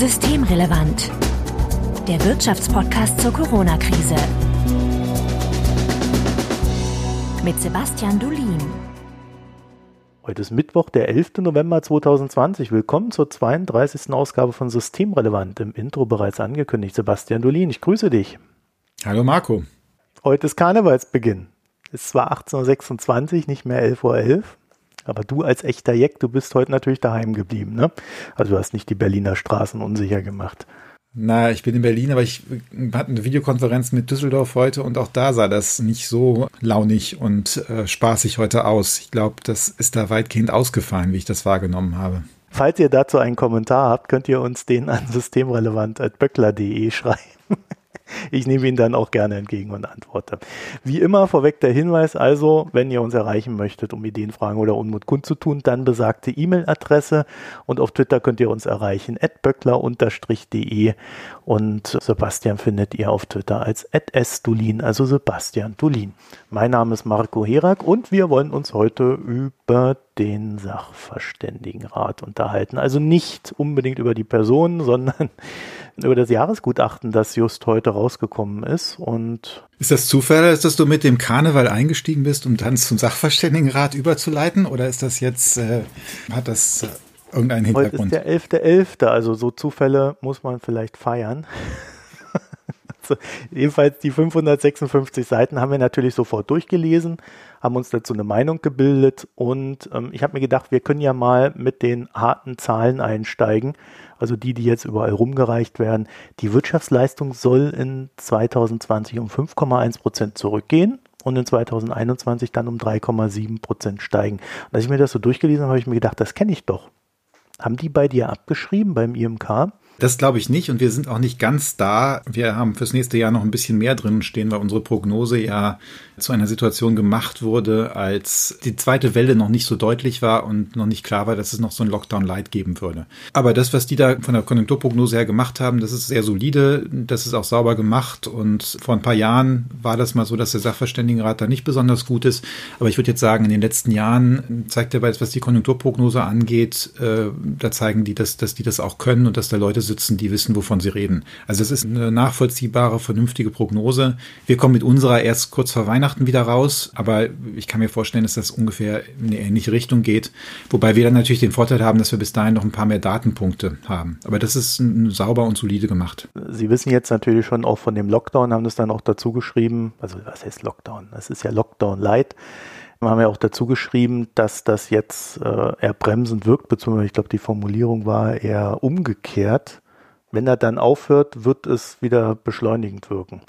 Systemrelevant. Der Wirtschaftspodcast zur Corona-Krise. Mit Sebastian Dulin. Heute ist Mittwoch, der 11. November 2020. Willkommen zur 32. Ausgabe von Systemrelevant. Im Intro bereits angekündigt. Sebastian Dulin, ich grüße dich. Hallo Marco. Heute ist Karnevalsbeginn. Es ist zwar 18.26 Uhr, nicht mehr 11.11 Uhr, 11, aber du als echter Jeck, du bist heute natürlich daheim geblieben, ne? Also du hast nicht die Berliner Straßen unsicher gemacht. Na, ich bin in Berlin, aber ich hatte eine Videokonferenz mit Düsseldorf heute und auch da sah das nicht so launig und äh, spaßig heute aus. Ich glaube, das ist da weitgehend ausgefallen, wie ich das wahrgenommen habe. Falls ihr dazu einen Kommentar habt, könnt ihr uns den an systemrelevant.böckler.de schreiben. Ich nehme ihn dann auch gerne entgegen und antworte. Wie immer vorweg der Hinweis also, wenn ihr uns erreichen möchtet, um Ideen, Fragen oder Unmut kundzutun, dann besagte E-Mail-Adresse und auf Twitter könnt ihr uns erreichen, böckler-de und Sebastian findet ihr auf Twitter als @sdulin, also Sebastian Dulin. Mein Name ist Marco Herak und wir wollen uns heute über den Sachverständigenrat unterhalten. Also nicht unbedingt über die Person, sondern über das Jahresgutachten, das just heute rausgekommen ist. Und ist das Zufall, dass du mit dem Karneval eingestiegen bist, um dann zum Sachverständigenrat überzuleiten? Oder ist das jetzt, äh, hat das äh, irgendeinen Hintergrund? Heute ist der 11.11., .11., also so Zufälle muss man vielleicht feiern. Also, jedenfalls die 556 Seiten haben wir natürlich sofort durchgelesen, haben uns dazu eine Meinung gebildet und ähm, ich habe mir gedacht, wir können ja mal mit den harten Zahlen einsteigen also die, die jetzt überall rumgereicht werden. Die Wirtschaftsleistung soll in 2020 um 5,1 Prozent zurückgehen und in 2021 dann um 3,7 Prozent steigen. Und als ich mir das so durchgelesen habe, habe ich mir gedacht, das kenne ich doch. Haben die bei dir abgeschrieben beim IMK? Das glaube ich nicht und wir sind auch nicht ganz da. Wir haben fürs nächste Jahr noch ein bisschen mehr drin stehen, weil unsere Prognose ja zu einer Situation gemacht wurde, als die zweite Welle noch nicht so deutlich war und noch nicht klar war, dass es noch so ein Lockdown-Light geben würde. Aber das, was die da von der Konjunkturprognose her gemacht haben, das ist sehr solide, das ist auch sauber gemacht und vor ein paar Jahren war das mal so, dass der Sachverständigenrat da nicht besonders gut ist. Aber ich würde jetzt sagen, in den letzten Jahren zeigt er, was die Konjunkturprognose angeht, äh, da zeigen die, dass, dass die das auch können und dass da Leute sitzen, die wissen, wovon sie reden. Also es ist eine nachvollziehbare, vernünftige Prognose. Wir kommen mit unserer erst kurz vor Weihnachten wieder raus, aber ich kann mir vorstellen, dass das ungefähr in eine ähnliche Richtung geht. Wobei wir dann natürlich den Vorteil haben, dass wir bis dahin noch ein paar mehr Datenpunkte haben. Aber das ist sauber und solide gemacht. Sie wissen jetzt natürlich schon auch von dem Lockdown, haben das dann auch dazu geschrieben. Also was heißt Lockdown? Das ist ja Lockdown Light. Wir haben ja auch dazu geschrieben, dass das jetzt äh, eher bremsend wirkt, beziehungsweise ich glaube, die Formulierung war eher umgekehrt. Wenn er dann aufhört, wird es wieder beschleunigend wirken.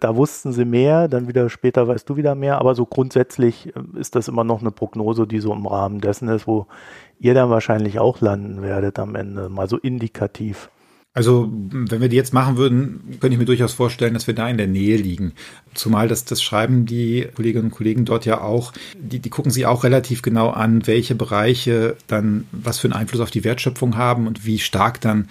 Da wussten sie mehr, dann wieder später weißt du wieder mehr, aber so grundsätzlich äh, ist das immer noch eine Prognose, die so im Rahmen dessen ist, wo ihr dann wahrscheinlich auch landen werdet am Ende, mal so indikativ. Also, wenn wir die jetzt machen würden, könnte ich mir durchaus vorstellen, dass wir da in der Nähe liegen. Zumal das, das schreiben die Kolleginnen und Kollegen dort ja auch. Die, die gucken sich auch relativ genau an, welche Bereiche dann was für einen Einfluss auf die Wertschöpfung haben und wie stark dann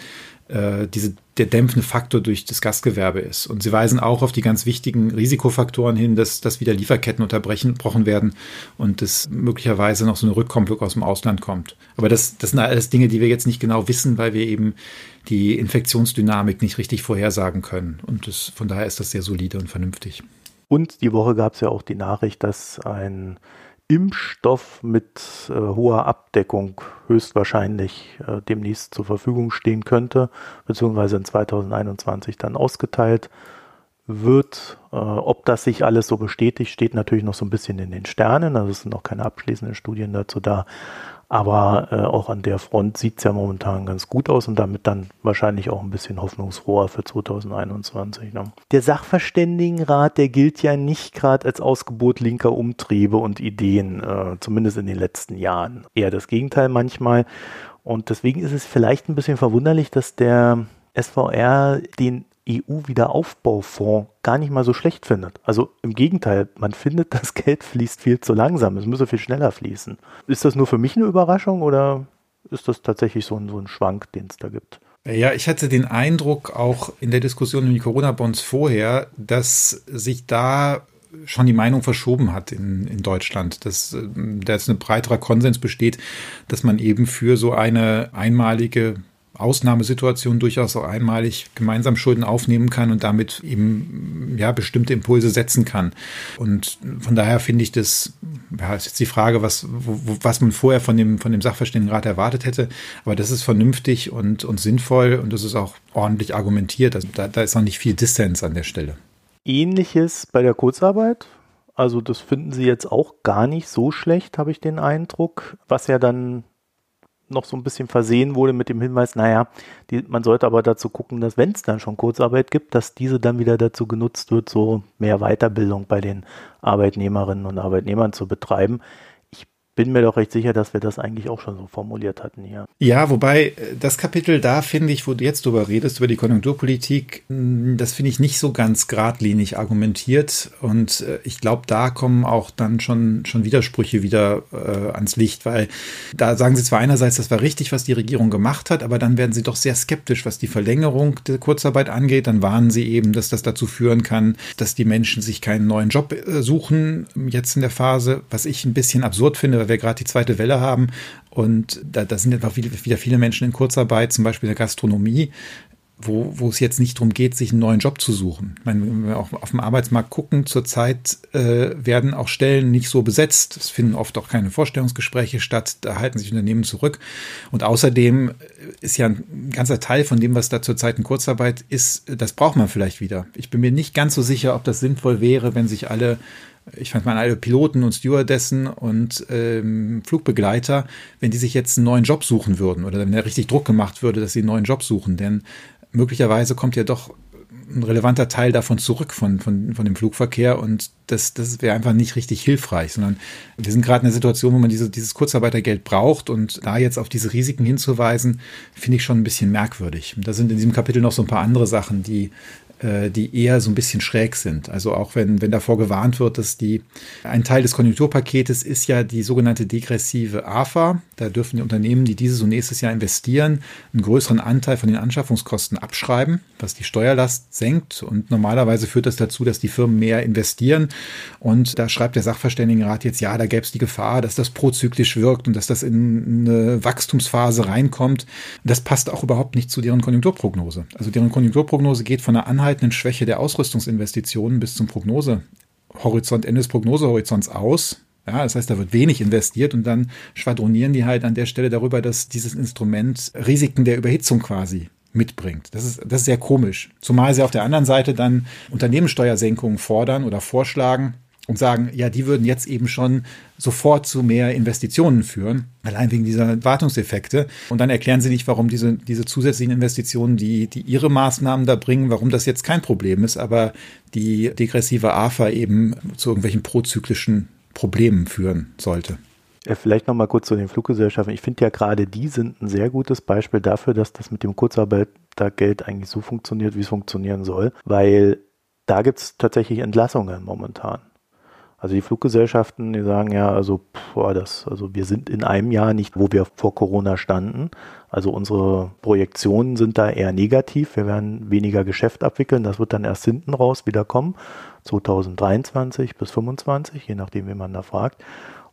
äh, diese, der dämpfende Faktor durch das Gastgewerbe ist. Und sie weisen auch auf die ganz wichtigen Risikofaktoren hin, dass, dass wieder Lieferketten unterbrochen werden und dass möglicherweise noch so eine Rückkommenwirkung aus dem Ausland kommt. Aber das, das sind alles Dinge, die wir jetzt nicht genau wissen, weil wir eben die Infektionsdynamik nicht richtig vorhersagen können. Und das, von daher ist das sehr solide und vernünftig. Und die Woche gab es ja auch die Nachricht, dass ein Impfstoff mit äh, hoher Abdeckung höchstwahrscheinlich äh, demnächst zur Verfügung stehen könnte, beziehungsweise in 2021 dann ausgeteilt wird. Äh, ob das sich alles so bestätigt, steht natürlich noch so ein bisschen in den Sternen. Also es sind noch keine abschließenden Studien dazu da. Aber äh, auch an der Front sieht es ja momentan ganz gut aus und damit dann wahrscheinlich auch ein bisschen hoffnungsfroher für 2021. Ne? Der Sachverständigenrat, der gilt ja nicht gerade als Ausgebot linker Umtriebe und Ideen, äh, zumindest in den letzten Jahren. Eher das Gegenteil manchmal. Und deswegen ist es vielleicht ein bisschen verwunderlich, dass der SVR den EU-Wiederaufbaufonds gar nicht mal so schlecht findet. Also im Gegenteil, man findet, das Geld fließt viel zu langsam. Es müsse viel schneller fließen. Ist das nur für mich eine Überraschung oder ist das tatsächlich so ein, so ein Schwank, den es da gibt? Ja, ich hatte den Eindruck auch in der Diskussion um die Corona-Bonds vorher, dass sich da schon die Meinung verschoben hat in, in Deutschland, dass äh, da jetzt ein breiterer Konsens besteht, dass man eben für so eine einmalige Ausnahmesituationen durchaus auch einmalig gemeinsam Schulden aufnehmen kann und damit eben ja bestimmte Impulse setzen kann. Und von daher finde ich das, ja, ist jetzt die Frage, was, wo, was man vorher von dem, von dem Sachverständigenrat erwartet hätte. Aber das ist vernünftig und, und sinnvoll und das ist auch ordentlich argumentiert. Also da, da ist noch nicht viel Dissens an der Stelle. Ähnliches bei der Kurzarbeit. Also das finden Sie jetzt auch gar nicht so schlecht, habe ich den Eindruck, was ja dann noch so ein bisschen versehen wurde mit dem Hinweis, naja, die, man sollte aber dazu gucken, dass wenn es dann schon Kurzarbeit gibt, dass diese dann wieder dazu genutzt wird, so mehr Weiterbildung bei den Arbeitnehmerinnen und Arbeitnehmern zu betreiben bin mir doch recht sicher, dass wir das eigentlich auch schon so formuliert hatten hier. Ja, wobei äh, das Kapitel da finde ich, wo du jetzt drüber redest, über die Konjunkturpolitik, hm, das finde ich nicht so ganz geradlinig argumentiert. Und äh, ich glaube, da kommen auch dann schon, schon Widersprüche wieder äh, ans Licht, weil da sagen sie zwar einerseits, das war richtig, was die Regierung gemacht hat, aber dann werden sie doch sehr skeptisch, was die Verlängerung der Kurzarbeit angeht. Dann warnen sie eben, dass das dazu führen kann, dass die Menschen sich keinen neuen Job äh, suchen, jetzt in der Phase, was ich ein bisschen absurd finde, weil wir gerade die zweite Welle haben und da, da sind einfach wieder viele Menschen in Kurzarbeit, zum Beispiel in der Gastronomie, wo, wo es jetzt nicht darum geht, sich einen neuen Job zu suchen. Ich meine, wenn wir auch auf dem Arbeitsmarkt gucken, zurzeit äh, werden auch Stellen nicht so besetzt. Es finden oft auch keine Vorstellungsgespräche statt, da halten sich Unternehmen zurück. Und außerdem ist ja ein ganzer Teil von dem, was da zurzeit in Kurzarbeit ist, das braucht man vielleicht wieder. Ich bin mir nicht ganz so sicher, ob das sinnvoll wäre, wenn sich alle ich fand mal alle Piloten und Stewardessen und ähm, Flugbegleiter, wenn die sich jetzt einen neuen Job suchen würden oder wenn da richtig Druck gemacht würde, dass sie einen neuen Job suchen. Denn möglicherweise kommt ja doch ein relevanter Teil davon zurück von, von, von dem Flugverkehr und das, das wäre einfach nicht richtig hilfreich, sondern wir sind gerade in einer Situation, wo man diese, dieses Kurzarbeitergeld braucht und da jetzt auf diese Risiken hinzuweisen, finde ich schon ein bisschen merkwürdig. Da sind in diesem Kapitel noch so ein paar andere Sachen, die die eher so ein bisschen schräg sind. Also auch wenn, wenn davor gewarnt wird, dass die, ein Teil des Konjunkturpaketes ist ja die sogenannte degressive AFA. Da dürfen die Unternehmen, die diese so nächstes Jahr investieren, einen größeren Anteil von den Anschaffungskosten abschreiben, was die Steuerlast senkt. Und normalerweise führt das dazu, dass die Firmen mehr investieren. Und da schreibt der Sachverständigenrat jetzt, ja, da gäbe es die Gefahr, dass das prozyklisch wirkt und dass das in eine Wachstumsphase reinkommt. Das passt auch überhaupt nicht zu deren Konjunkturprognose. Also deren Konjunkturprognose geht von einer Anhalt anhaltenden Schwäche der Ausrüstungsinvestitionen bis zum Prognosehorizont, Ende des Prognosehorizonts aus. Ja, das heißt, da wird wenig investiert und dann schwadronieren die halt an der Stelle darüber, dass dieses Instrument Risiken der Überhitzung quasi mitbringt. Das ist, das ist sehr komisch. Zumal sie auf der anderen Seite dann Unternehmenssteuersenkungen fordern oder vorschlagen, und sagen, ja, die würden jetzt eben schon sofort zu mehr Investitionen führen, allein wegen dieser Wartungseffekte. Und dann erklären sie nicht, warum diese, diese zusätzlichen Investitionen, die, die ihre Maßnahmen da bringen, warum das jetzt kein Problem ist, aber die degressive AFA eben zu irgendwelchen prozyklischen Problemen führen sollte. Vielleicht noch mal kurz zu den Fluggesellschaften. Ich finde ja gerade die sind ein sehr gutes Beispiel dafür, dass das mit dem Kurzarbeitergeld eigentlich so funktioniert, wie es funktionieren soll, weil da gibt es tatsächlich Entlassungen momentan. Also die Fluggesellschaften, die sagen ja, also, boah, das, also wir sind in einem Jahr nicht, wo wir vor Corona standen. Also unsere Projektionen sind da eher negativ. Wir werden weniger Geschäft abwickeln. Das wird dann erst hinten raus wieder kommen. 2023 bis 2025, je nachdem, wie man da fragt.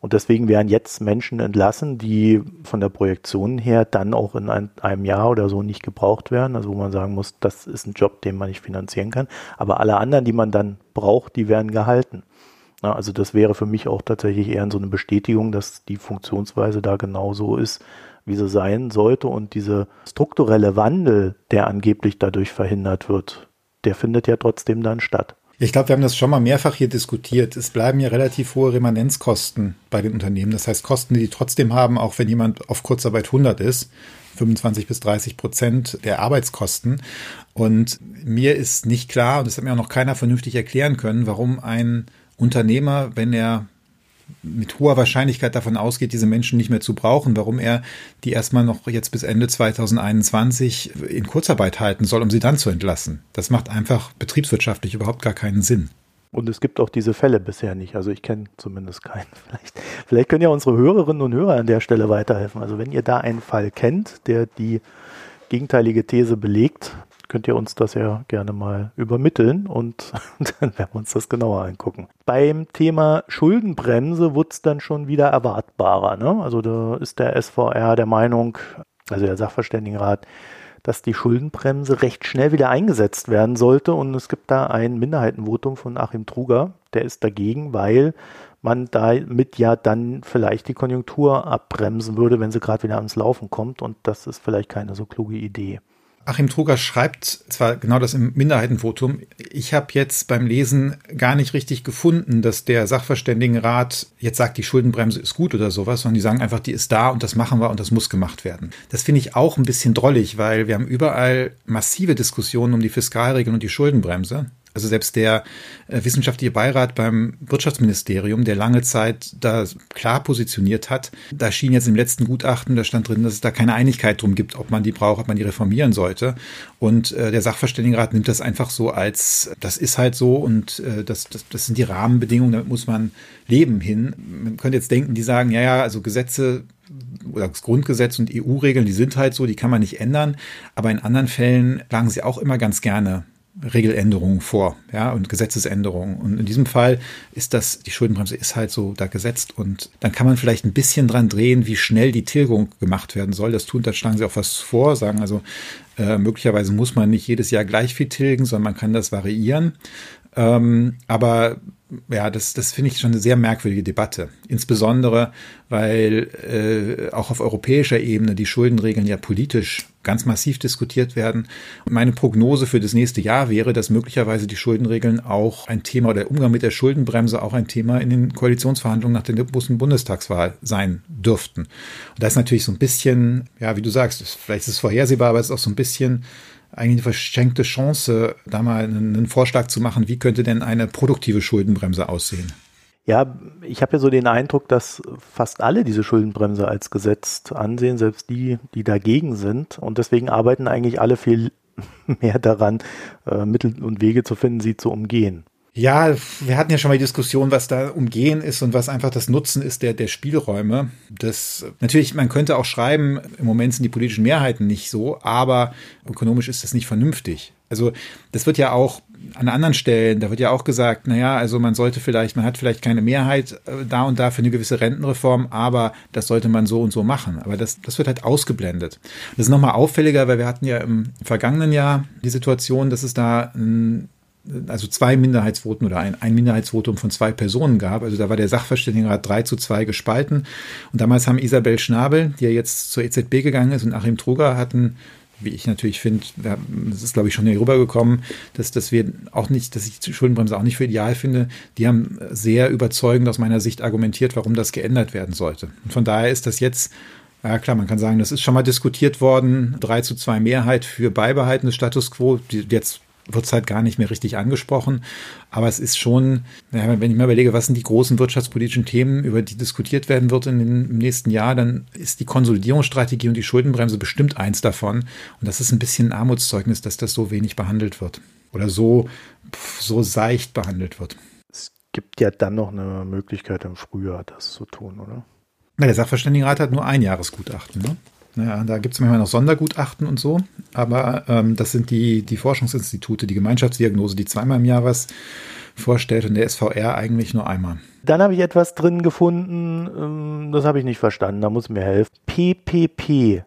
Und deswegen werden jetzt Menschen entlassen, die von der Projektion her dann auch in ein, einem Jahr oder so nicht gebraucht werden. Also wo man sagen muss, das ist ein Job, den man nicht finanzieren kann. Aber alle anderen, die man dann braucht, die werden gehalten. Na, also das wäre für mich auch tatsächlich eher so eine Bestätigung, dass die Funktionsweise da genauso ist, wie sie sein sollte. Und dieser strukturelle Wandel, der angeblich dadurch verhindert wird, der findet ja trotzdem dann statt. Ich glaube, wir haben das schon mal mehrfach hier diskutiert. Es bleiben ja relativ hohe Remanenzkosten bei den Unternehmen. Das heißt, Kosten, die die trotzdem haben, auch wenn jemand auf Kurzarbeit 100 ist. 25 bis 30 Prozent der Arbeitskosten. Und mir ist nicht klar, und das hat mir auch noch keiner vernünftig erklären können, warum ein Unternehmer, wenn er mit hoher Wahrscheinlichkeit davon ausgeht, diese Menschen nicht mehr zu brauchen, warum er die erstmal noch jetzt bis Ende 2021 in Kurzarbeit halten soll, um sie dann zu entlassen. Das macht einfach betriebswirtschaftlich überhaupt gar keinen Sinn. Und es gibt auch diese Fälle bisher nicht. Also ich kenne zumindest keinen. Vielleicht, vielleicht können ja unsere Hörerinnen und Hörer an der Stelle weiterhelfen. Also wenn ihr da einen Fall kennt, der die gegenteilige These belegt, könnt ihr uns das ja gerne mal übermitteln und dann werden wir uns das genauer angucken. Beim Thema Schuldenbremse wird es dann schon wieder erwartbarer. Ne? Also da ist der SVR der Meinung, also der Sachverständigenrat, dass die Schuldenbremse recht schnell wieder eingesetzt werden sollte. Und es gibt da ein Minderheitenvotum von Achim Truger, der ist dagegen, weil man damit ja dann vielleicht die Konjunktur abbremsen würde, wenn sie gerade wieder ans Laufen kommt. Und das ist vielleicht keine so kluge Idee. Achim Truger schreibt zwar genau das im Minderheitenvotum, ich habe jetzt beim Lesen gar nicht richtig gefunden, dass der Sachverständigenrat jetzt sagt, die Schuldenbremse ist gut oder sowas, sondern die sagen einfach, die ist da und das machen wir und das muss gemacht werden. Das finde ich auch ein bisschen drollig, weil wir haben überall massive Diskussionen um die Fiskalregeln und die Schuldenbremse. Also selbst der äh, wissenschaftliche Beirat beim Wirtschaftsministerium, der lange Zeit da klar positioniert hat, da schien jetzt im letzten Gutachten, da stand drin, dass es da keine Einigkeit drum gibt, ob man die braucht, ob man die reformieren sollte. Und äh, der Sachverständigenrat nimmt das einfach so als, das ist halt so und äh, das, das, das sind die Rahmenbedingungen, damit muss man leben hin. Man könnte jetzt denken, die sagen, ja, ja, also Gesetze oder das Grundgesetz und EU-Regeln, die sind halt so, die kann man nicht ändern. Aber in anderen Fällen schlagen sie auch immer ganz gerne Regeländerungen vor, ja, und Gesetzesänderungen. Und in diesem Fall ist das, die Schuldenbremse ist halt so da gesetzt und dann kann man vielleicht ein bisschen dran drehen, wie schnell die Tilgung gemacht werden soll. Das tun, da schlagen sie auch was vor, sagen also, äh, möglicherweise muss man nicht jedes Jahr gleich viel tilgen, sondern man kann das variieren. Ähm, aber ja, das, das finde ich schon eine sehr merkwürdige Debatte. Insbesondere, weil äh, auch auf europäischer Ebene die Schuldenregeln ja politisch ganz massiv diskutiert werden. Und meine Prognose für das nächste Jahr wäre, dass möglicherweise die Schuldenregeln auch ein Thema oder der Umgang mit der Schuldenbremse auch ein Thema in den Koalitionsverhandlungen nach der großen Bundestagswahl sein dürften. Und da ist natürlich so ein bisschen, ja, wie du sagst, vielleicht ist es vorhersehbar, aber es ist auch so ein bisschen eigentlich eine verschenkte Chance, da mal einen Vorschlag zu machen, wie könnte denn eine produktive Schuldenbremse aussehen? Ja, ich habe ja so den Eindruck, dass fast alle diese Schuldenbremse als gesetzt ansehen, selbst die, die dagegen sind. Und deswegen arbeiten eigentlich alle viel mehr daran, äh, Mittel und Wege zu finden, sie zu umgehen. Ja, wir hatten ja schon mal die Diskussion, was da umgehen ist und was einfach das Nutzen ist der, der Spielräume. Das, natürlich, man könnte auch schreiben, im Moment sind die politischen Mehrheiten nicht so, aber ökonomisch ist das nicht vernünftig. Also, das wird ja auch an anderen Stellen, da wird ja auch gesagt, naja, also man sollte vielleicht, man hat vielleicht keine Mehrheit äh, da und da für eine gewisse Rentenreform, aber das sollte man so und so machen. Aber das, das wird halt ausgeblendet. Das ist nochmal auffälliger, weil wir hatten ja im vergangenen Jahr die Situation, dass es da ein also zwei Minderheitsvoten oder ein, ein Minderheitsvotum von zwei Personen gab. Also da war der Sachverständigenrat drei zu zwei gespalten. Und damals haben Isabel Schnabel, die ja jetzt zur EZB gegangen ist, und Achim Truger hatten wie ich natürlich finde, das ist glaube ich schon hier rübergekommen, dass, dass wir auch nicht, dass ich die Schuldenbremse auch nicht für ideal finde. Die haben sehr überzeugend aus meiner Sicht argumentiert, warum das geändert werden sollte. Und von daher ist das jetzt ja klar, man kann sagen, das ist schon mal diskutiert worden. drei zu zwei Mehrheit für Beibehalten des Status quo. Die, jetzt wird es halt gar nicht mehr richtig angesprochen. Aber es ist schon, ja, wenn ich mir überlege, was sind die großen wirtschaftspolitischen Themen, über die diskutiert werden wird in den, im nächsten Jahr, dann ist die Konsolidierungsstrategie und die Schuldenbremse bestimmt eins davon. Und das ist ein bisschen ein Armutszeugnis, dass das so wenig behandelt wird oder so, so seicht behandelt wird. Es gibt ja dann noch eine Möglichkeit im Frühjahr, das zu tun, oder? Na, der Sachverständigenrat hat nur ein Jahresgutachten. Ne? Naja, da gibt es manchmal noch Sondergutachten und so, aber ähm, das sind die, die Forschungsinstitute, die Gemeinschaftsdiagnose, die zweimal im Jahr was vorstellt und der SVR eigentlich nur einmal. Dann habe ich etwas drin gefunden, ähm, das habe ich nicht verstanden, da muss mir helfen. PPP,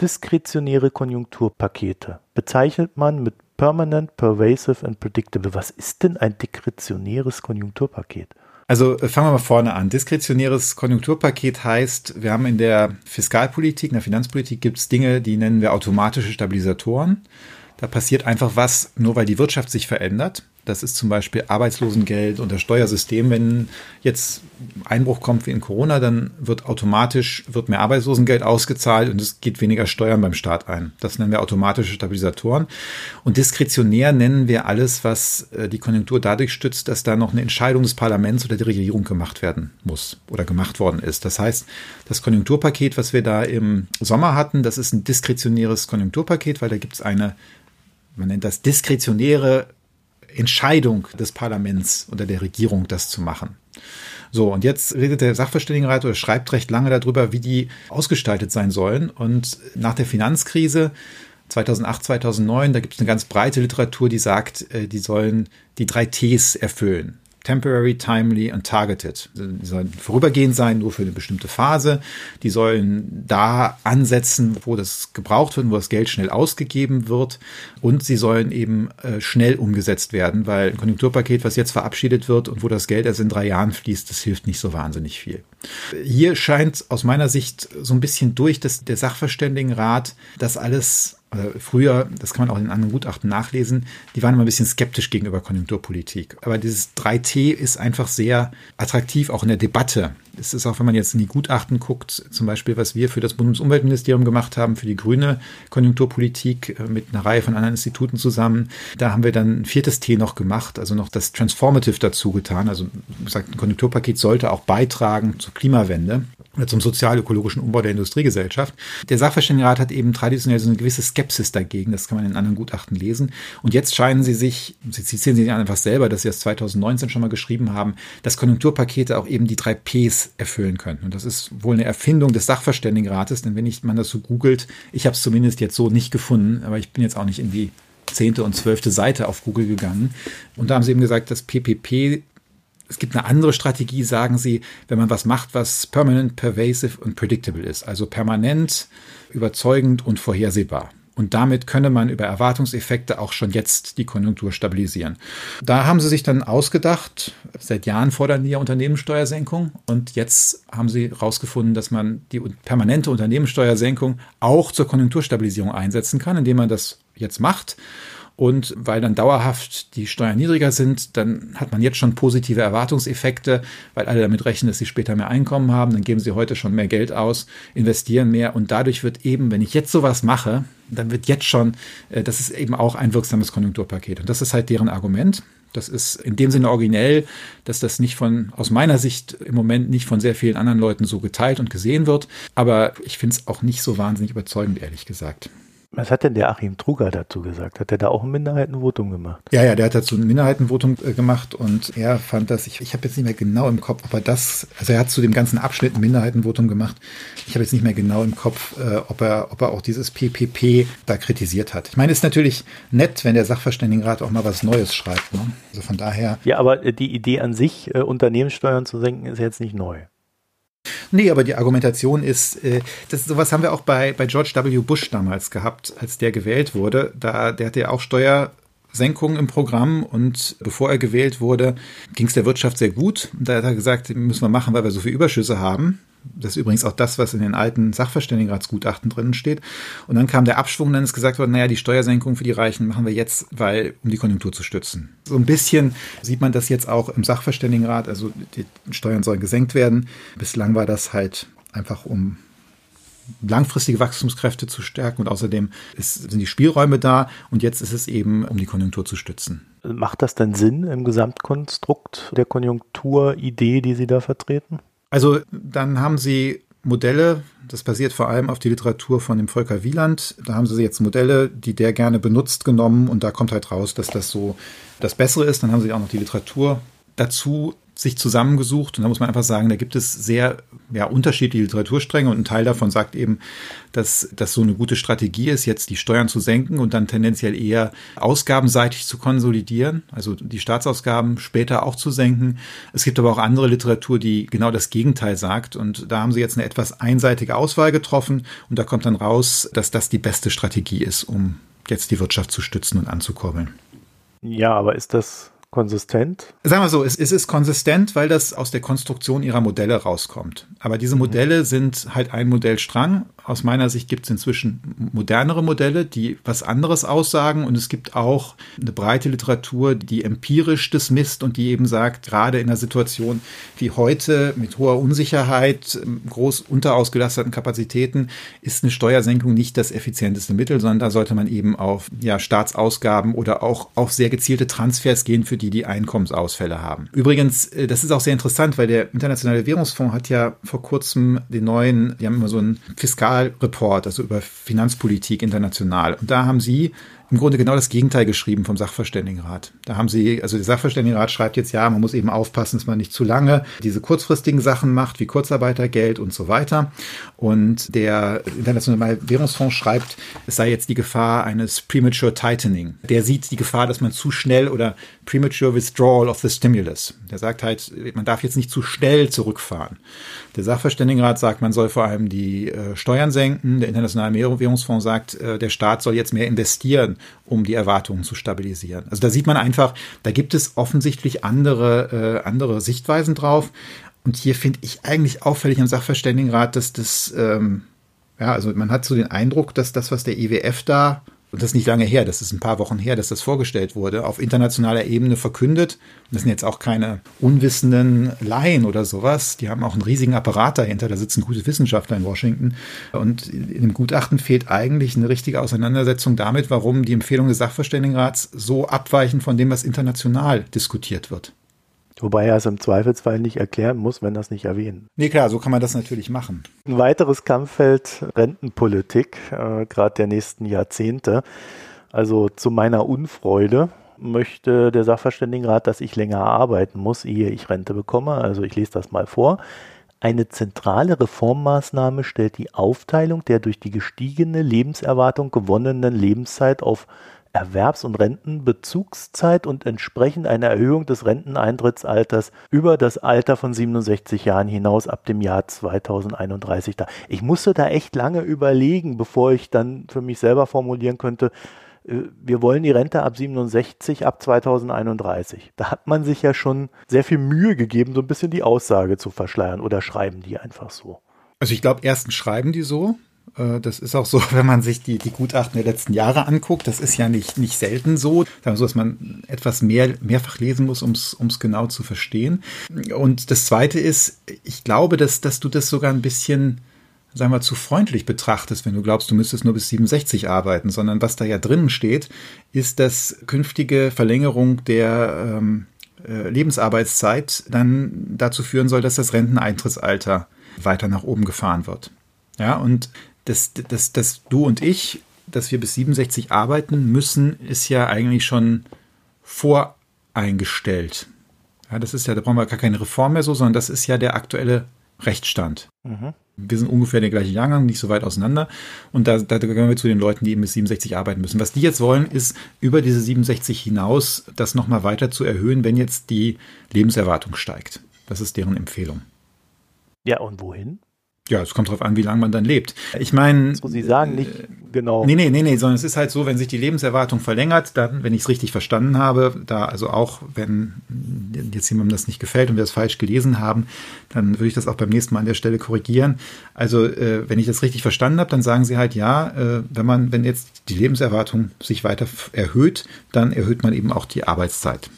diskretionäre Konjunkturpakete, bezeichnet man mit Permanent, Pervasive and Predictable. Was ist denn ein diskretionäres Konjunkturpaket? Also äh, fangen wir mal vorne an. Diskretionäres Konjunkturpaket heißt, wir haben in der Fiskalpolitik, in der Finanzpolitik gibt es Dinge, die nennen wir automatische Stabilisatoren. Da passiert einfach was, nur weil die Wirtschaft sich verändert. Das ist zum Beispiel Arbeitslosengeld und das Steuersystem. Wenn jetzt Einbruch kommt wie in Corona, dann wird automatisch wird mehr Arbeitslosengeld ausgezahlt und es geht weniger Steuern beim Staat ein. Das nennen wir automatische Stabilisatoren. Und diskretionär nennen wir alles, was äh, die Konjunktur dadurch stützt, dass da noch eine Entscheidung des Parlaments oder der Regierung gemacht werden muss oder gemacht worden ist. Das heißt, das Konjunkturpaket, was wir da im Sommer hatten, das ist ein diskretionäres Konjunkturpaket, weil da gibt es eine man nennt das diskretionäre Entscheidung des Parlaments oder der Regierung, das zu machen. So, und jetzt redet der Sachverständigenrat oder schreibt recht lange darüber, wie die ausgestaltet sein sollen. Und nach der Finanzkrise 2008, 2009, da gibt es eine ganz breite Literatur, die sagt, äh, die sollen die drei Ts erfüllen. Temporary, timely und targeted. Die sollen vorübergehend sein, nur für eine bestimmte Phase. Die sollen da ansetzen, wo das gebraucht wird, wo das Geld schnell ausgegeben wird. Und sie sollen eben äh, schnell umgesetzt werden, weil ein Konjunkturpaket, was jetzt verabschiedet wird und wo das Geld erst in drei Jahren fließt, das hilft nicht so wahnsinnig viel. Hier scheint aus meiner Sicht so ein bisschen durch, dass der Sachverständigenrat das alles oder früher, das kann man auch in anderen Gutachten nachlesen, die waren immer ein bisschen skeptisch gegenüber Konjunkturpolitik. Aber dieses 3T ist einfach sehr attraktiv, auch in der Debatte. Es ist auch, wenn man jetzt in die Gutachten guckt, zum Beispiel, was wir für das Bundesumweltministerium gemacht haben, für die grüne Konjunkturpolitik äh, mit einer Reihe von anderen Instituten zusammen. Da haben wir dann ein viertes T noch gemacht, also noch das Transformative dazu getan. Also, gesagt, ein Konjunkturpaket sollte auch beitragen zur Klimawende zum sozial-ökologischen Umbau der Industriegesellschaft. Der Sachverständigenrat hat eben traditionell so eine gewisse Skepsis dagegen, das kann man in anderen Gutachten lesen. Und jetzt scheinen sie sich, sie zitieren sich einfach selber, dass sie das 2019 schon mal geschrieben haben, dass Konjunkturpakete auch eben die drei Ps erfüllen könnten. Und das ist wohl eine Erfindung des Sachverständigenrates, denn wenn ich, man das so googelt, ich habe es zumindest jetzt so nicht gefunden, aber ich bin jetzt auch nicht in die zehnte und zwölfte Seite auf Google gegangen. Und da haben sie eben gesagt, dass PPP es gibt eine andere Strategie, sagen sie, wenn man was macht, was permanent, pervasive und predictable ist. Also permanent, überzeugend und vorhersehbar. Und damit könne man über Erwartungseffekte auch schon jetzt die Konjunktur stabilisieren. Da haben sie sich dann ausgedacht, seit Jahren fordern die ja Unternehmenssteuersenkung. Und jetzt haben sie herausgefunden, dass man die permanente Unternehmenssteuersenkung auch zur Konjunkturstabilisierung einsetzen kann, indem man das jetzt macht. Und weil dann dauerhaft die Steuern niedriger sind, dann hat man jetzt schon positive Erwartungseffekte, weil alle damit rechnen, dass sie später mehr Einkommen haben. Dann geben sie heute schon mehr Geld aus, investieren mehr. Und dadurch wird eben, wenn ich jetzt sowas mache, dann wird jetzt schon, äh, das ist eben auch ein wirksames Konjunkturpaket. Und das ist halt deren Argument. Das ist in dem Sinne originell, dass das nicht von, aus meiner Sicht im Moment nicht von sehr vielen anderen Leuten so geteilt und gesehen wird. Aber ich finde es auch nicht so wahnsinnig überzeugend, ehrlich gesagt. Was hat denn der Achim Truger dazu gesagt? Hat er da auch ein Minderheitenvotum gemacht? Ja, ja, der hat dazu ein Minderheitenvotum äh, gemacht und er fand das, ich, ich habe jetzt nicht mehr genau im Kopf, ob er das, also er hat zu dem ganzen Abschnitt ein Minderheitenvotum gemacht. Ich habe jetzt nicht mehr genau im Kopf, äh, ob, er, ob er auch dieses PPP da kritisiert hat. Ich meine, es ist natürlich nett, wenn der Sachverständigenrat auch mal was Neues schreibt. Ne? Also von daher. Ja, aber äh, die Idee an sich, äh, Unternehmenssteuern zu senken, ist jetzt nicht neu. Nee, aber die Argumentation ist, äh, das, sowas haben wir auch bei, bei George W. Bush damals gehabt, als der gewählt wurde. Da, der hatte ja auch Steuersenkungen im Programm und bevor er gewählt wurde, ging es der Wirtschaft sehr gut. Da hat er gesagt, müssen wir machen, weil wir so viele Überschüsse haben. Das ist übrigens auch das, was in den alten Sachverständigenratsgutachten drinnen steht. Und dann kam der Abschwung, dann ist gesagt worden, naja, die Steuersenkung für die Reichen machen wir jetzt, weil, um die Konjunktur zu stützen. So ein bisschen sieht man das jetzt auch im Sachverständigenrat, also die Steuern sollen gesenkt werden. Bislang war das halt einfach um langfristige Wachstumskräfte zu stärken und außerdem ist, sind die Spielräume da und jetzt ist es eben, um die Konjunktur zu stützen. Macht das denn Sinn im Gesamtkonstrukt der Konjunkturidee, die Sie da vertreten? Also dann haben sie Modelle, das basiert vor allem auf die Literatur von dem Volker Wieland. Da haben sie jetzt Modelle, die der gerne benutzt, genommen und da kommt halt raus, dass das so das Bessere ist. Dann haben sie auch noch die Literatur dazu sich zusammengesucht und da muss man einfach sagen, da gibt es sehr ja, unterschiedliche Literaturstränge und ein Teil davon sagt eben, dass das so eine gute Strategie ist, jetzt die Steuern zu senken und dann tendenziell eher ausgabenseitig zu konsolidieren, also die Staatsausgaben später auch zu senken. Es gibt aber auch andere Literatur, die genau das Gegenteil sagt und da haben sie jetzt eine etwas einseitige Auswahl getroffen und da kommt dann raus, dass das die beste Strategie ist, um jetzt die Wirtschaft zu stützen und anzukurbeln. Ja, aber ist das konsistent? Sagen wir so, es, es ist konsistent, weil das aus der Konstruktion ihrer Modelle rauskommt. Aber diese. Modelle mhm. sind halt ein Modellstrang. Aus meiner Sicht gibt es inzwischen modernere Modelle, die was anderes aussagen. Und es gibt auch eine breite Literatur, die empirisch das misst und die eben sagt, gerade in einer Situation wie heute mit hoher Unsicherheit, groß unterausgelasteten Kapazitäten, ist eine Steuersenkung nicht das effizienteste Mittel, sondern da sollte man eben auf ja, Staatsausgaben oder auch auf sehr gezielte Transfers gehen für die, die Einkommensausfälle haben. Übrigens, äh, das ist auch sehr interessant, weil der Internationale Währungsfonds hat ja vor kurzem den neuen, die haben immer so einen Fiskalreport, also über Finanzpolitik international. Und da haben sie im Grunde genau das Gegenteil geschrieben vom Sachverständigenrat. Da haben sie, also der Sachverständigenrat schreibt jetzt, ja, man muss eben aufpassen, dass man nicht zu lange diese kurzfristigen Sachen macht, wie Kurzarbeitergeld und so weiter. Und der Internationale Währungsfonds schreibt, es sei jetzt die Gefahr eines premature tightening. Der sieht die Gefahr, dass man zu schnell oder premature withdrawal of the stimulus. Der sagt halt, man darf jetzt nicht zu schnell zurückfahren. Der Sachverständigenrat sagt, man soll vor allem die äh, Steuern senken. Der Internationale Währungsfonds sagt, äh, der Staat soll jetzt mehr investieren um die Erwartungen zu stabilisieren. Also da sieht man einfach, da gibt es offensichtlich andere, äh, andere Sichtweisen drauf. Und hier finde ich eigentlich auffällig am Sachverständigenrat, dass das, ähm, ja, also man hat so den Eindruck, dass das, was der IWF da und das ist nicht lange her, das ist ein paar Wochen her, dass das vorgestellt wurde, auf internationaler Ebene verkündet. Das sind jetzt auch keine unwissenden Laien oder sowas. Die haben auch einen riesigen Apparat dahinter. Da sitzen gute Wissenschaftler in Washington. Und in dem Gutachten fehlt eigentlich eine richtige Auseinandersetzung damit, warum die Empfehlungen des Sachverständigenrats so abweichen von dem, was international diskutiert wird. Wobei er es im Zweifelsfall nicht erklären muss, wenn das nicht erwähnt. Nee, klar, so kann man das natürlich machen. Ein weiteres Kampffeld Rentenpolitik, äh, gerade der nächsten Jahrzehnte. Also zu meiner Unfreude möchte der Sachverständigenrat, dass ich länger arbeiten muss, ehe ich Rente bekomme. Also ich lese das mal vor. Eine zentrale Reformmaßnahme stellt die Aufteilung der durch die gestiegene Lebenserwartung gewonnenen Lebenszeit auf Erwerbs- und Rentenbezugszeit und entsprechend eine Erhöhung des Renteneintrittsalters über das Alter von 67 Jahren hinaus ab dem Jahr 2031 da. Ich musste da echt lange überlegen, bevor ich dann für mich selber formulieren könnte, äh, wir wollen die Rente ab 67 ab 2031. Da hat man sich ja schon sehr viel Mühe gegeben, so ein bisschen die Aussage zu verschleiern oder schreiben die einfach so. Also ich glaube, erstens schreiben die so, das ist auch so, wenn man sich die, die Gutachten der letzten Jahre anguckt. Das ist ja nicht, nicht selten so, so, dass man etwas mehr, mehrfach lesen muss, um es genau zu verstehen. Und das Zweite ist, ich glaube, dass, dass du das sogar ein bisschen, sagen wir, zu freundlich betrachtest, wenn du glaubst, du müsstest nur bis 67 arbeiten, sondern was da ja drinnen steht, ist, dass künftige Verlängerung der ähm, äh, Lebensarbeitszeit dann dazu führen soll, dass das Renteneintrittsalter weiter nach oben gefahren wird. Ja, und dass, dass, dass du und ich, dass wir bis 67 arbeiten müssen, ist ja eigentlich schon voreingestellt. Ja, das ist ja, da brauchen wir gar keine Reform mehr so, sondern das ist ja der aktuelle Rechtsstand. Mhm. Wir sind ungefähr der gleiche Jahrgang, nicht so weit auseinander. Und da, da gehören wir zu den Leuten, die eben bis 67 arbeiten müssen. Was die jetzt wollen, ist über diese 67 hinaus das nochmal weiter zu erhöhen, wenn jetzt die Lebenserwartung steigt. Das ist deren Empfehlung. Ja, und wohin? Ja, es kommt darauf an, wie lange man dann lebt. Ich meine. So Sie sagen nicht äh, genau. Nee, nee, nee, nee, sondern es ist halt so, wenn sich die Lebenserwartung verlängert, dann, wenn ich es richtig verstanden habe, da also auch, wenn jetzt jemandem das nicht gefällt und wir es falsch gelesen haben, dann würde ich das auch beim nächsten Mal an der Stelle korrigieren. Also, äh, wenn ich das richtig verstanden habe, dann sagen Sie halt, ja, äh, wenn man, wenn jetzt die Lebenserwartung sich weiter erhöht, dann erhöht man eben auch die Arbeitszeit.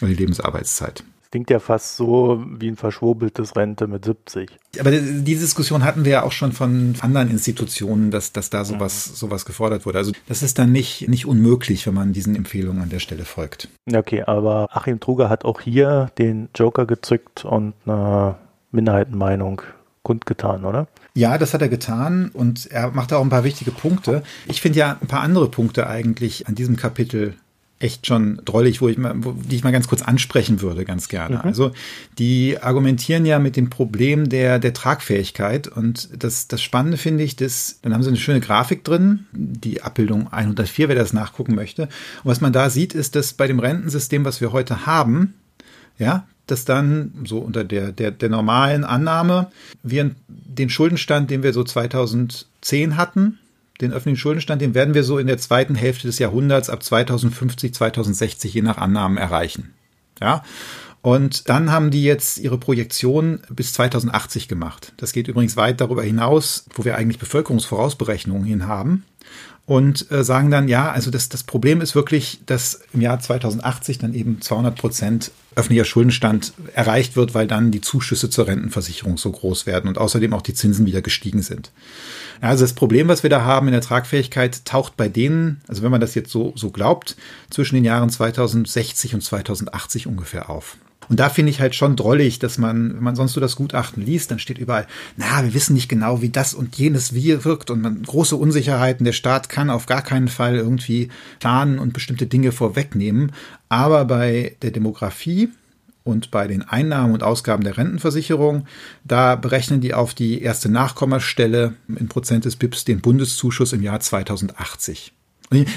Oder die Lebensarbeitszeit. Klingt ja fast so wie ein verschwurbeltes Rente mit 70. Aber die Diskussion hatten wir ja auch schon von anderen Institutionen, dass, dass da sowas, mhm. sowas gefordert wurde. Also das ist dann nicht, nicht unmöglich, wenn man diesen Empfehlungen an der Stelle folgt. Okay, aber Achim Truger hat auch hier den Joker gezückt und eine Minderheitenmeinung kundgetan, oder? Ja, das hat er getan und er macht auch ein paar wichtige Punkte. Ich finde ja ein paar andere Punkte eigentlich an diesem Kapitel echt schon drollig, wo ich mal, wo, die ich mal ganz kurz ansprechen würde, ganz gerne. Mhm. Also die argumentieren ja mit dem Problem der, der Tragfähigkeit und das, das Spannende finde ich, das, dann haben sie eine schöne Grafik drin, die Abbildung 104, wer das nachgucken möchte. Und was man da sieht, ist, dass bei dem Rentensystem, was wir heute haben, ja, dass dann so unter der, der, der normalen Annahme wir den Schuldenstand, den wir so 2010 hatten, den öffentlichen Schuldenstand, den werden wir so in der zweiten Hälfte des Jahrhunderts ab 2050, 2060 je nach Annahmen erreichen. Ja. Und dann haben die jetzt ihre Projektion bis 2080 gemacht. Das geht übrigens weit darüber hinaus, wo wir eigentlich Bevölkerungsvorausberechnungen hin haben. Und äh, sagen dann, ja, also das, das Problem ist wirklich, dass im Jahr 2080 dann eben 200 Prozent öffentlicher Schuldenstand erreicht wird, weil dann die Zuschüsse zur Rentenversicherung so groß werden und außerdem auch die Zinsen wieder gestiegen sind. Also das Problem, was wir da haben in der Tragfähigkeit, taucht bei denen, also wenn man das jetzt so, so glaubt, zwischen den Jahren 2060 und 2080 ungefähr auf. Und da finde ich halt schon drollig, dass man, wenn man sonst so das Gutachten liest, dann steht überall, na, wir wissen nicht genau, wie das und jenes wie wirkt und man, große Unsicherheiten. Der Staat kann auf gar keinen Fall irgendwie planen und bestimmte Dinge vorwegnehmen. Aber bei der Demografie und bei den Einnahmen und Ausgaben der Rentenversicherung, da berechnen die auf die erste Nachkommastelle in Prozent des BIPs den Bundeszuschuss im Jahr 2080.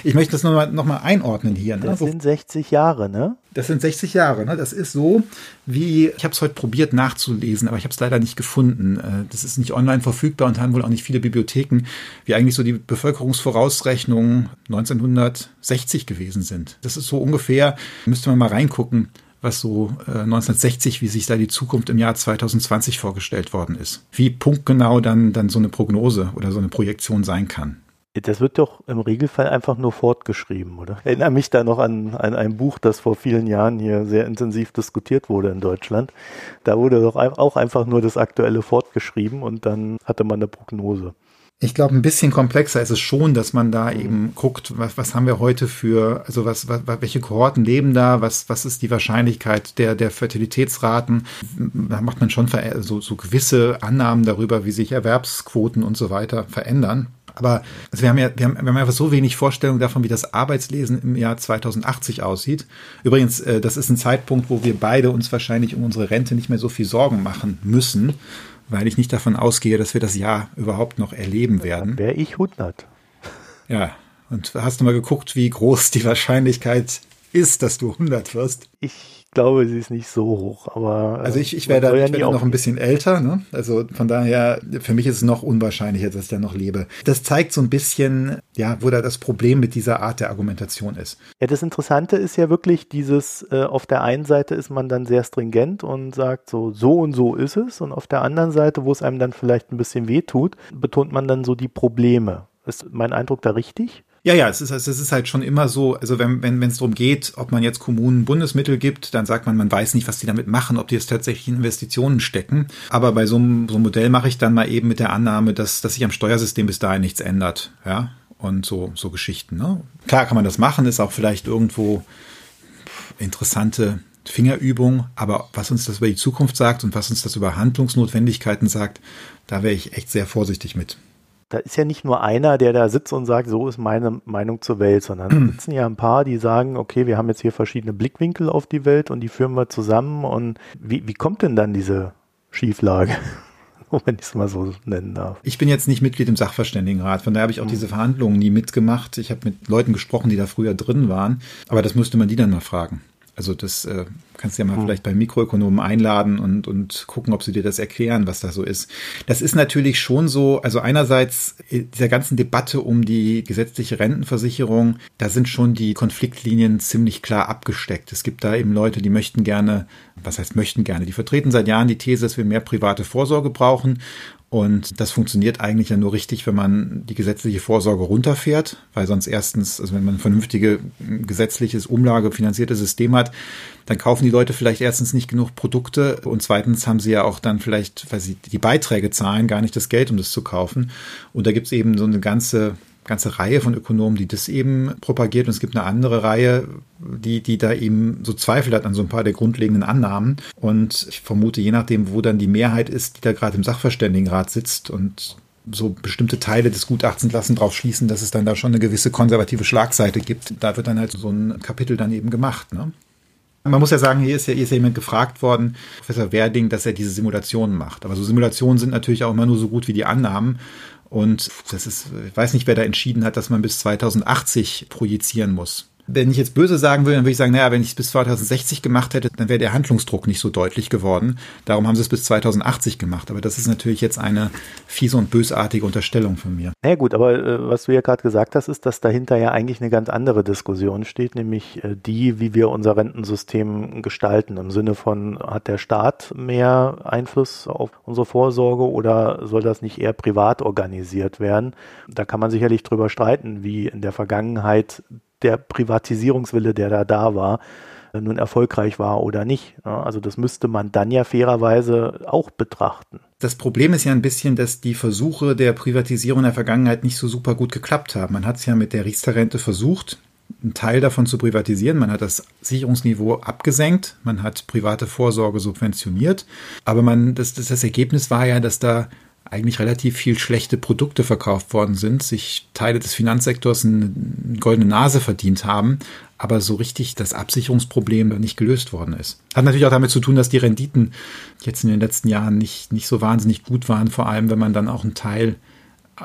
Ich, möchte das nochmal noch mal einordnen hier. Ne? Das sind 60 Jahre, ne? Das sind 60 Jahre. Ne? Das ist so, wie ich habe es heute probiert nachzulesen, aber ich habe es leider nicht gefunden. Äh, das ist nicht online verfügbar und haben wohl auch nicht viele Bibliotheken, wie eigentlich so die Bevölkerungsvorausrechnungen 1960 gewesen sind. Das ist so ungefähr, müsste man mal reingucken was so äh, 1960, wie sich da die Zukunft im Jahr 2020 vorgestellt worden ist. Wie punktgenau dann, dann so eine Prognose oder so eine Projektion sein kann. Das wird doch im Regelfall einfach nur fortgeschrieben, oder? Ich erinnere mich da noch an, an ein Buch, das vor vielen Jahren hier sehr intensiv diskutiert wurde in Deutschland. Da wurde doch auch einfach nur das Aktuelle fortgeschrieben und dann hatte man eine Prognose. Ich glaube, ein bisschen komplexer ist es schon, dass man da mhm. eben guckt, was, was haben wir heute für, also was, was, welche Kohorten leben da, was, was ist die Wahrscheinlichkeit der, der Fertilitätsraten. Da macht man schon so, so gewisse Annahmen darüber, wie sich Erwerbsquoten und so weiter verändern. Aber also wir haben ja, wir haben, wir haben einfach so wenig Vorstellung davon, wie das Arbeitslesen im Jahr 2080 aussieht. Übrigens, äh, das ist ein Zeitpunkt, wo wir beide uns wahrscheinlich um unsere Rente nicht mehr so viel Sorgen machen müssen, weil ich nicht davon ausgehe, dass wir das Jahr überhaupt noch erleben werden. Wäre ich 100. Ja. Und hast du mal geguckt, wie groß die Wahrscheinlichkeit ist, dass du 100 wirst? Ich glaube, sie ist nicht so hoch, aber. Äh, also ich, ich werde, ja ich werde noch ein bisschen älter, ne? Also von daher, für mich ist es noch unwahrscheinlicher, dass ich da noch lebe. Das zeigt so ein bisschen, ja, wo da das Problem mit dieser Art der Argumentation ist. Ja, das Interessante ist ja wirklich dieses, äh, auf der einen Seite ist man dann sehr stringent und sagt so, so und so ist es. Und auf der anderen Seite, wo es einem dann vielleicht ein bisschen weh tut, betont man dann so die Probleme. Ist mein Eindruck da richtig? Ja, ja, es ist, es ist halt schon immer so, also wenn wenn wenn, es darum geht, ob man jetzt Kommunen Bundesmittel gibt, dann sagt man, man weiß nicht, was die damit machen, ob die jetzt tatsächlich in Investitionen stecken. Aber bei so einem, so einem Modell mache ich dann mal eben mit der Annahme, dass, dass sich am Steuersystem bis dahin nichts ändert. Ja, und so, so Geschichten. Ne? Klar kann man das machen, ist auch vielleicht irgendwo interessante Fingerübung, aber was uns das über die Zukunft sagt und was uns das über Handlungsnotwendigkeiten sagt, da wäre ich echt sehr vorsichtig mit da ist ja nicht nur einer, der da sitzt und sagt, so ist meine Meinung zur Welt, sondern da sitzen ja ein paar, die sagen, okay, wir haben jetzt hier verschiedene Blickwinkel auf die Welt und die führen wir zusammen. Und wie, wie kommt denn dann diese Schieflage? wenn ich es mal so nennen darf. Ich bin jetzt nicht Mitglied im Sachverständigenrat, von daher habe ich auch hm. diese Verhandlungen nie mitgemacht. Ich habe mit Leuten gesprochen, die da früher drin waren, aber das müsste man die dann mal fragen. Also das äh, kannst du ja mal mhm. vielleicht bei Mikroökonomen einladen und, und gucken, ob sie dir das erklären, was da so ist. Das ist natürlich schon so, also einerseits äh, dieser ganzen Debatte um die gesetzliche Rentenversicherung, da sind schon die Konfliktlinien ziemlich klar abgesteckt. Es gibt da eben Leute, die möchten gerne, was heißt möchten gerne, die vertreten seit Jahren die These, dass wir mehr private Vorsorge brauchen und das funktioniert eigentlich ja nur richtig, wenn man die gesetzliche Vorsorge runterfährt, weil sonst erstens, also wenn man ein vernünftiges gesetzliches umlagefinanziertes System hat, dann kaufen die Leute vielleicht erstens nicht genug Produkte und zweitens haben sie ja auch dann vielleicht, weil sie die Beiträge zahlen, gar nicht das Geld, um das zu kaufen. Und da gibt es eben so eine ganze ganze Reihe von Ökonomen, die das eben propagiert. Und es gibt eine andere Reihe, die, die da eben so Zweifel hat an so ein paar der grundlegenden Annahmen. Und ich vermute, je nachdem, wo dann die Mehrheit ist, die da gerade im Sachverständigenrat sitzt und so bestimmte Teile des Gutachtens lassen darauf schließen, dass es dann da schon eine gewisse konservative Schlagseite gibt. Da wird dann halt so ein Kapitel dann eben gemacht. Ne? Man muss ja sagen, hier ist ja, hier ist ja jemand gefragt worden, Professor Werding, dass er diese Simulationen macht. Aber so Simulationen sind natürlich auch immer nur so gut wie die Annahmen. Und das ist, ich weiß nicht, wer da entschieden hat, dass man bis 2080 projizieren muss. Wenn ich jetzt böse sagen würde, dann würde ich sagen, naja, wenn ich es bis 2060 gemacht hätte, dann wäre der Handlungsdruck nicht so deutlich geworden. Darum haben sie es bis 2080 gemacht. Aber das ist natürlich jetzt eine fiese und bösartige Unterstellung von mir. Na naja, gut, aber äh, was du ja gerade gesagt hast, ist, dass dahinter ja eigentlich eine ganz andere Diskussion steht, nämlich äh, die, wie wir unser Rentensystem gestalten. Im Sinne von, hat der Staat mehr Einfluss auf unsere Vorsorge oder soll das nicht eher privat organisiert werden? Da kann man sicherlich drüber streiten, wie in der Vergangenheit der Privatisierungswille, der da da war, äh, nun erfolgreich war oder nicht. Also das müsste man dann ja fairerweise auch betrachten. Das Problem ist ja ein bisschen, dass die Versuche der Privatisierung in der Vergangenheit nicht so super gut geklappt haben. Man hat es ja mit der Riester-Rente versucht, einen Teil davon zu privatisieren. Man hat das Sicherungsniveau abgesenkt, man hat private Vorsorge subventioniert, aber man, das, das, das Ergebnis war ja, dass da eigentlich relativ viel schlechte Produkte verkauft worden sind, sich Teile des Finanzsektors eine goldene Nase verdient haben, aber so richtig das Absicherungsproblem nicht gelöst worden ist. Hat natürlich auch damit zu tun, dass die Renditen jetzt in den letzten Jahren nicht, nicht so wahnsinnig gut waren, vor allem wenn man dann auch einen Teil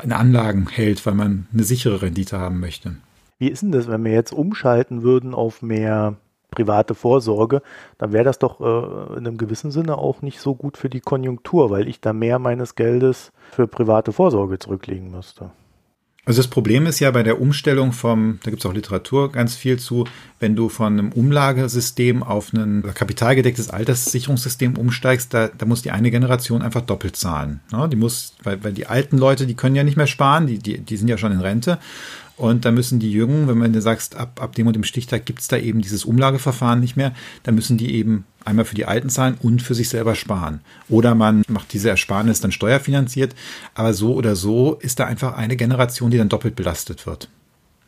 in Anlagen hält, weil man eine sichere Rendite haben möchte. Wie ist denn das, wenn wir jetzt umschalten würden auf mehr private Vorsorge, dann wäre das doch äh, in einem gewissen Sinne auch nicht so gut für die Konjunktur, weil ich da mehr meines Geldes für private Vorsorge zurücklegen müsste. Also das Problem ist ja bei der Umstellung vom, da gibt es auch Literatur ganz viel zu, wenn du von einem Umlagesystem auf ein kapitalgedecktes Alterssicherungssystem umsteigst, da, da muss die eine Generation einfach doppelt zahlen. Ne? Die muss, weil, weil die alten Leute, die können ja nicht mehr sparen, die, die, die sind ja schon in Rente. Und da müssen die Jungen, wenn man sagst, ab, ab dem und dem Stichtag gibt es da eben dieses Umlageverfahren nicht mehr, da müssen die eben einmal für die Alten zahlen und für sich selber sparen. Oder man macht diese Ersparnis dann steuerfinanziert. Aber so oder so ist da einfach eine Generation, die dann doppelt belastet wird.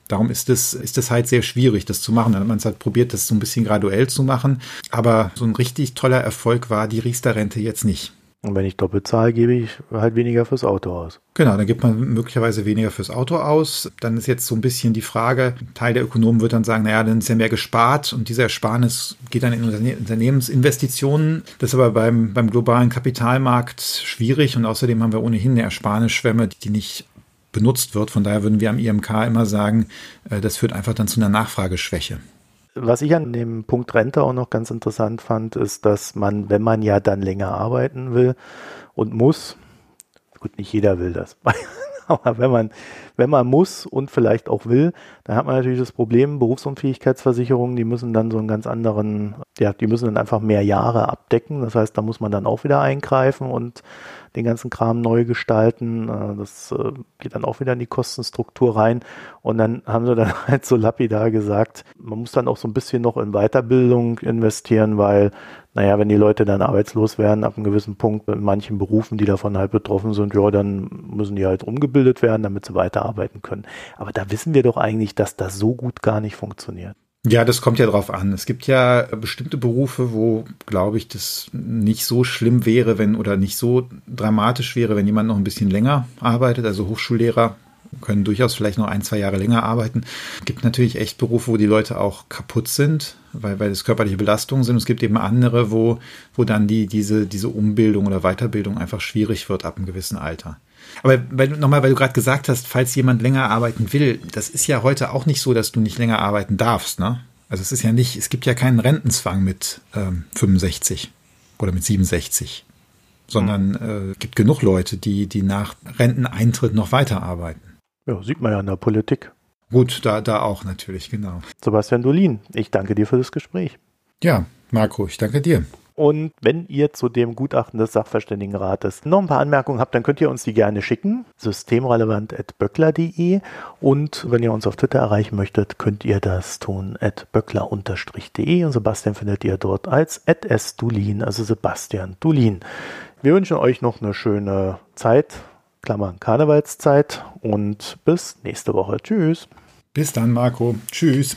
Darum ist es, ist es halt sehr schwierig, das zu machen. Dann hat man es halt probiert, das so ein bisschen graduell zu machen. Aber so ein richtig toller Erfolg war die Riester-Rente jetzt nicht. Und wenn ich doppelt zahle, gebe ich halt weniger fürs Auto aus. Genau, dann gibt man möglicherweise weniger fürs Auto aus. Dann ist jetzt so ein bisschen die Frage, Teil der Ökonomen wird dann sagen, naja, dann ist ja mehr gespart und dieser Ersparnis geht dann in Unternehmensinvestitionen. Das ist aber beim, beim globalen Kapitalmarkt schwierig und außerdem haben wir ohnehin eine Ersparnisschwemme, die nicht benutzt wird. Von daher würden wir am IMK immer sagen, äh, das führt einfach dann zu einer Nachfrageschwäche. Was ich an dem Punkt Rente auch noch ganz interessant fand, ist, dass man, wenn man ja dann länger arbeiten will und muss, gut, nicht jeder will das, aber wenn man, wenn man muss und vielleicht auch will, dann hat man natürlich das Problem, Berufsunfähigkeitsversicherungen, die müssen dann so einen ganz anderen, ja, die müssen dann einfach mehr Jahre abdecken. Das heißt, da muss man dann auch wieder eingreifen und den ganzen Kram neu gestalten. Äh, das äh, geht dann auch wieder in die Kostenstruktur rein. Und dann haben sie dann halt so lapidar gesagt, man muss dann auch so ein bisschen noch in Weiterbildung investieren, weil, naja, wenn die Leute dann arbeitslos werden ab einem gewissen Punkt in manchen Berufen, die davon halt betroffen sind, ja, dann müssen die halt umgebildet werden, damit sie weiterarbeiten können. Aber da wissen wir doch eigentlich, dass das so gut gar nicht funktioniert. Ja, das kommt ja drauf an. Es gibt ja bestimmte Berufe, wo, glaube ich, das nicht so schlimm wäre, wenn oder nicht so dramatisch wäre, wenn jemand noch ein bisschen länger arbeitet. Also Hochschullehrer können durchaus vielleicht noch ein, zwei Jahre länger arbeiten. Es gibt natürlich echt Berufe, wo die Leute auch kaputt sind, weil, weil es körperliche Belastungen sind. Es gibt eben andere, wo, wo dann die, diese, diese Umbildung oder Weiterbildung einfach schwierig wird ab einem gewissen Alter. Aber nochmal, weil du gerade gesagt hast, falls jemand länger arbeiten will, das ist ja heute auch nicht so, dass du nicht länger arbeiten darfst, ne? Also es ist ja nicht, es gibt ja keinen Rentenzwang mit ähm, 65 oder mit 67, sondern äh, gibt genug Leute, die, die nach Renteneintritt noch weiterarbeiten. Ja, sieht man ja in der Politik. Gut, da, da auch natürlich, genau. Sebastian Dolin, ich danke dir für das Gespräch. Ja, Marco, ich danke dir. Und wenn ihr zu dem Gutachten des Sachverständigenrates noch ein paar Anmerkungen habt, dann könnt ihr uns die gerne schicken. Systemrelevant.böckler.de und wenn ihr uns auf Twitter erreichen möchtet, könnt ihr das tun at böckler-de und Sebastian findet ihr dort als sdulin, also Sebastian Dulin. Wir wünschen euch noch eine schöne Zeit, Klammern Karnevalszeit und bis nächste Woche. Tschüss. Bis dann, Marco. Tschüss.